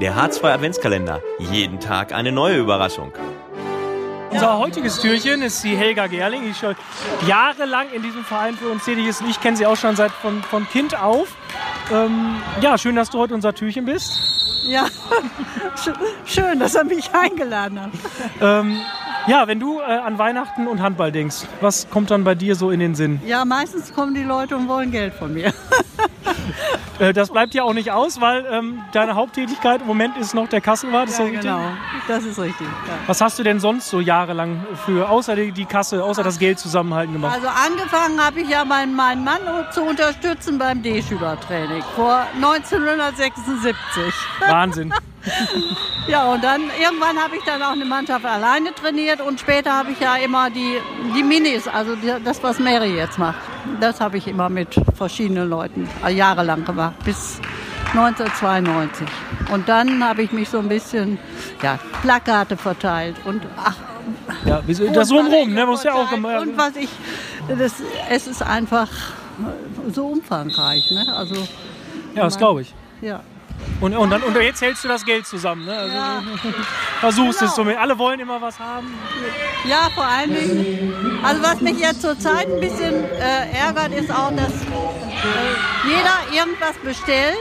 Der H2 Adventskalender. Jeden Tag eine neue Überraschung. Unser heutiges Türchen ist die Helga Gerling, die schon jahrelang in diesem Verein für uns tätig ist. Ich kenne sie auch schon seit von, von Kind auf. Ähm, ja, schön, dass du heute unser Türchen bist. Ja, schön, dass er mich eingeladen hat. Ähm, ja, wenn du äh, an Weihnachten und Handball denkst, was kommt dann bei dir so in den Sinn? Ja, meistens kommen die Leute und wollen Geld von mir. Äh, das bleibt ja auch nicht aus, weil ähm, deine Haupttätigkeit im Moment ist noch der Kassenwart. Ist Ja, das richtig? genau, das ist richtig. Ja. Was hast du denn sonst so jahrelang für, außer die, die Kasse, außer das Geld zusammenhalten gemacht? Also angefangen habe ich ja meinen, meinen Mann zu unterstützen beim D-Schülertraining vor 1976. Wahnsinn. Ja, und dann irgendwann habe ich dann auch eine Mannschaft alleine trainiert und später habe ich ja immer die, die Minis, also die, das, was Mary jetzt macht. Das habe ich immer mit verschiedenen Leuten äh, jahrelang gemacht, bis 1992. Und dann habe ich mich so ein bisschen, ja, Plakate verteilt und ach, Ja, wie, so- das so rum, ne? Muss ja auch gemacht. Und was ich, das, es ist einfach so umfangreich, ne? Also, Ja, das glaube ich. ja. Und, und, dann, und jetzt hältst du das Geld zusammen, ne? Also, Ja. Versuchst Genau. es so mit. Alle wollen immer was haben. Ja, vor allen Dingen. Also was mich jetzt zurzeit ein bisschen äh, ärgert, ist auch, dass äh, jeder irgendwas bestellt,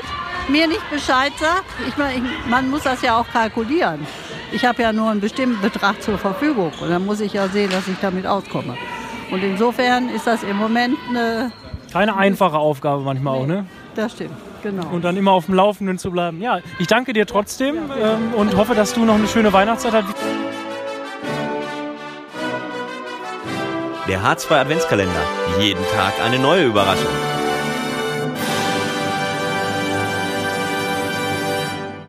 mir nicht Bescheid sagt. Ich meine, man muss das ja auch kalkulieren. Ich habe ja nur einen bestimmten Betrag zur Verfügung und dann muss ich ja sehen, dass ich damit auskomme. Und insofern ist das im Moment eine, Keine einfache Aufgabe manchmal auch, ne? das stimmt, genau. Und dann immer auf dem Laufenden zu bleiben. Ja, ich danke dir trotzdem ähm, und hoffe, dass du noch eine schöne Weihnachtszeit hast. Der H2 Adventskalender. Jeden Tag eine neue Überraschung.